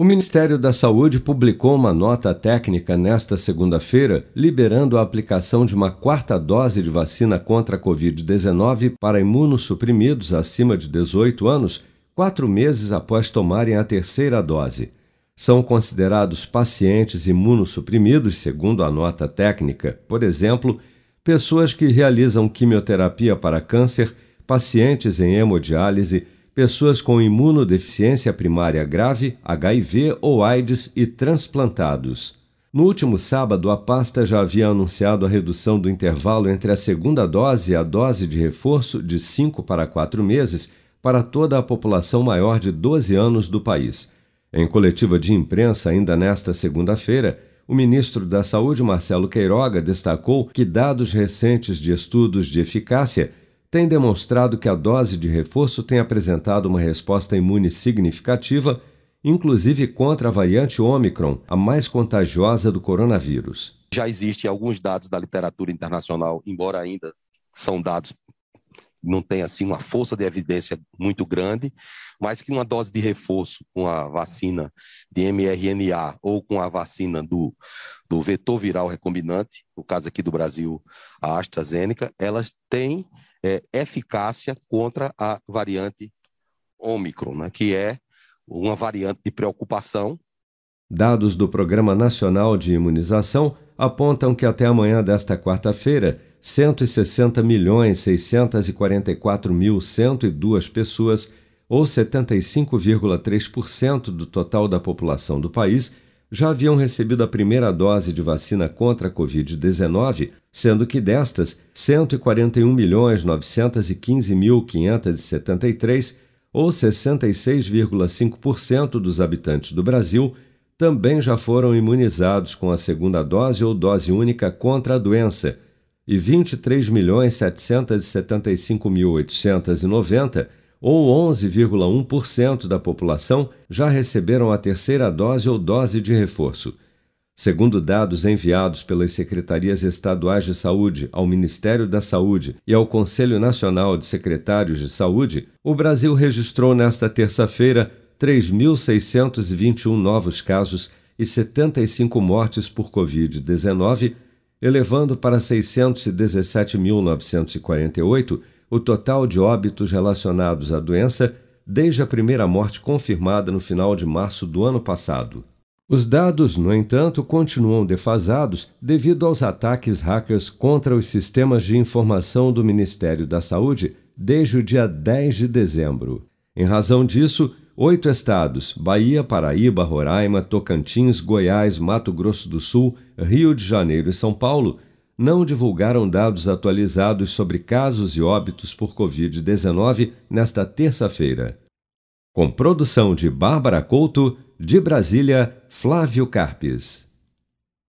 O Ministério da Saúde publicou uma nota técnica nesta segunda-feira, liberando a aplicação de uma quarta dose de vacina contra a Covid-19 para imunossuprimidos acima de 18 anos, quatro meses após tomarem a terceira dose. São considerados pacientes imunossuprimidos, segundo a nota técnica, por exemplo, pessoas que realizam quimioterapia para câncer, pacientes em hemodiálise pessoas com imunodeficiência primária grave, HIV ou AIDS e transplantados. No último sábado, a pasta já havia anunciado a redução do intervalo entre a segunda dose e a dose de reforço de 5 para 4 meses para toda a população maior de 12 anos do país. Em coletiva de imprensa, ainda nesta segunda-feira, o ministro da Saúde, Marcelo Queiroga, destacou que dados recentes de estudos de eficácia tem demonstrado que a dose de reforço tem apresentado uma resposta imune significativa, inclusive contra a variante Omicron, a mais contagiosa do coronavírus. Já existem alguns dados da literatura internacional, embora ainda são dados não tem assim uma força de evidência muito grande, mas que uma dose de reforço com a vacina de mRNA ou com a vacina do, do vetor viral recombinante, no caso aqui do Brasil, a AstraZeneca, elas têm é, eficácia contra a variante Ômicron, né, que é uma variante de preocupação. Dados do Programa Nacional de Imunização apontam que até amanhã desta quarta-feira, 160 milhões 644 mil 102 pessoas, ou 75,3% do total da população do país, já haviam recebido a primeira dose de vacina contra a Covid-19, sendo que destas, 141.915.573, ou 66,5% dos habitantes do Brasil, também já foram imunizados com a segunda dose ou dose única contra a doença, e 23.775.890 ou 11,1% da população, já receberam a terceira dose ou dose de reforço. Segundo dados enviados pelas secretarias estaduais de saúde ao Ministério da Saúde e ao Conselho Nacional de Secretários de Saúde, o Brasil registrou nesta terça-feira 3.621 novos casos e 75 mortes por Covid-19, elevando para 617.948 o total de óbitos relacionados à doença desde a primeira morte confirmada no final de março do ano passado. Os dados, no entanto, continuam defasados devido aos ataques hackers contra os sistemas de informação do Ministério da Saúde desde o dia 10 de dezembro. Em razão disso, oito estados Bahia, Paraíba, Roraima, Tocantins, Goiás, Mato Grosso do Sul, Rio de Janeiro e São Paulo não divulgaram dados atualizados sobre casos e óbitos por Covid-19 nesta terça-feira. Com produção de Bárbara Couto, de Brasília, Flávio Carpes.